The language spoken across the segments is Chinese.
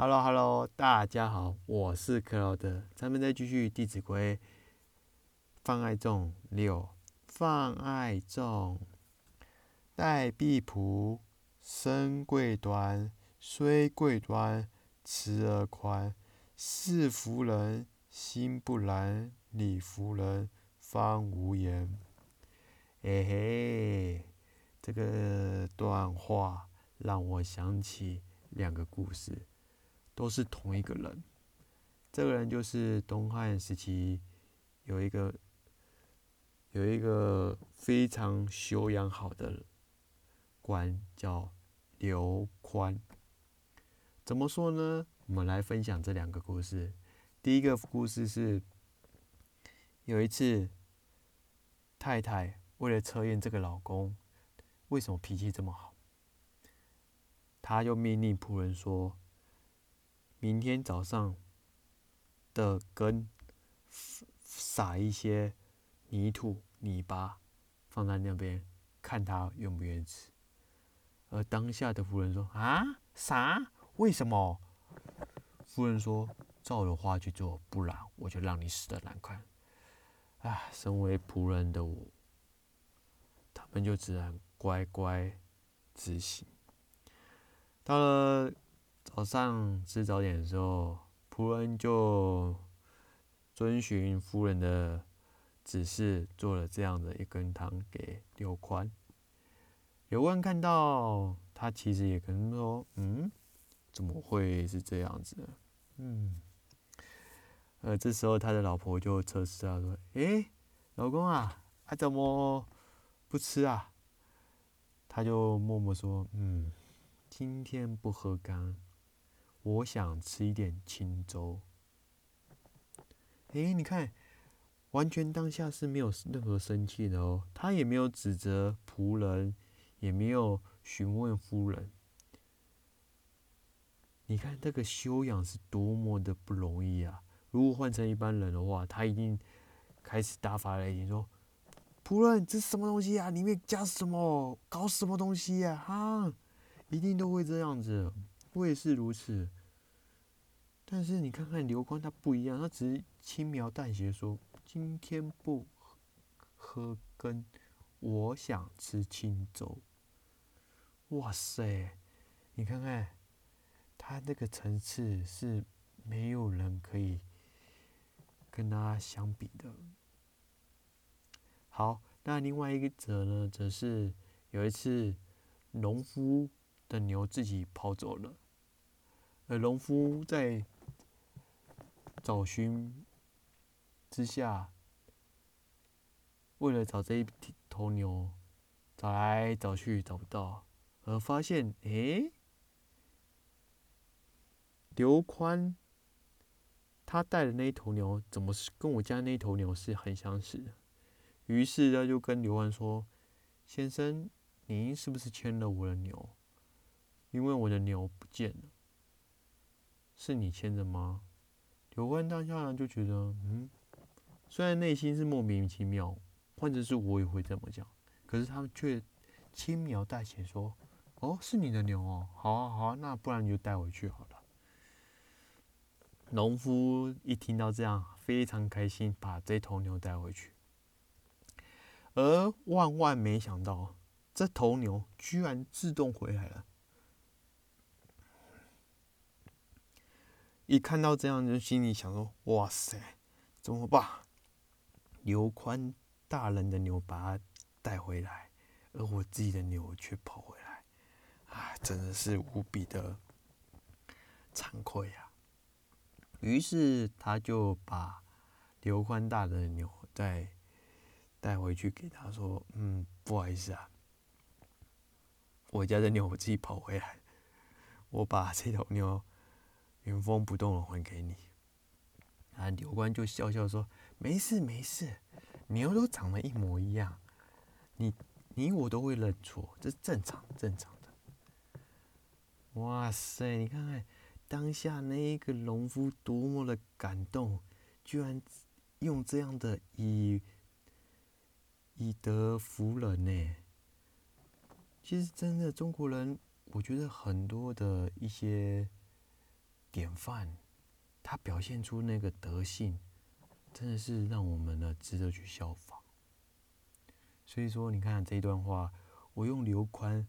Hello Hello，大家好，我是克劳德。咱们再继续《弟子规》，泛爱众六，泛爱众。待必仆，身贵端，虽贵端，慈而宽。事服人，心不然；礼服人，方无言。嘿嘿，这个段话让我想起两个故事。都是同一个人，这个人就是东汉时期有一个有一个非常修养好的官，叫刘宽。怎么说呢？我们来分享这两个故事。第一个故事是，有一次太太为了测验这个老公为什么脾气这么好，她就命令仆人说。明天早上的根撒一些泥土泥巴放在那边，看他愿不愿意吃。而当下的夫人说：“啊，啥？为什么？”夫人说：“照我的话去做，不然我就让你死的难看。”啊，身为仆人的我，他们就只能乖乖执行。到了。早上吃早点的时候，仆人就遵循夫人的指示，做了这样的一根汤给刘宽。刘宽看到，他其实也可能说：“嗯，怎么会是这样子？”嗯，呃，这时候他的老婆就测试他说：“诶，老公啊，他怎么不吃啊？”他就默默说：“嗯，今天不喝干。”我想吃一点清粥。哎，你看，完全当下是没有任何生气的哦，他也没有指责仆人，也没有询问夫人。你看这个修养是多么的不容易啊！如果换成一般人的话，他一定开始大发雷霆说：“仆人，这是什么东西啊？里面加什么？搞什么东西呀？哈！”一定都会这样子。我也是如此。但是你看看刘光，他不一样，他只是轻描淡写说：“今天不喝羹，我想吃清粥。”哇塞，你看看他那个层次是没有人可以跟他相比的。好，那另外一个则呢，则是有一次农夫的牛自己跑走了，而农夫在。找寻之下，为了找这一头牛，找来找去找不到，而发现，诶，刘宽他带的那一头牛，怎么是跟我家那头牛是很相似的？于是他就跟刘宽说：“先生，您是不是牵了我的牛？因为我的牛不见了，是你牵的吗？”有关当下就觉得，嗯，虽然内心是莫名其妙，或者是我也会这么讲，可是他们却轻描淡写说：“哦，是你的牛哦，好啊好啊，那不然你就带回去好了。”农夫一听到这样，非常开心，把这头牛带回去，而万万没想到，这头牛居然自动回来了。一看到这样，就心里想说：“哇塞，怎么办？刘宽大人的牛把他带回来，而我自己的牛却跑回来，啊，真的是无比的惭愧呀！”于是他就把刘宽大人的牛再带回去给他说：“嗯，不好意思啊，我家的牛我自己跑回来，我把这头牛。”原封不动的还给你，啊！刘关就笑笑说：“没事没事，牛都长得一模一样，你你我都会认错，这是正常正常的。”哇塞！你看看当下那一个农夫多么的感动，居然用这样的以以德服人呢？其实真的中国人，我觉得很多的一些。范，他表现出那个德性，真的是让我们呢值得去效仿。所以说，你看这段话，我用刘宽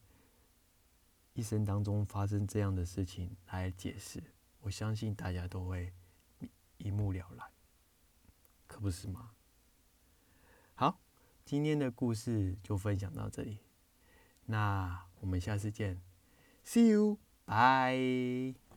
一生当中发生这样的事情来解释，我相信大家都会一目了然，可不是吗？好，今天的故事就分享到这里，那我们下次见，See you，bye。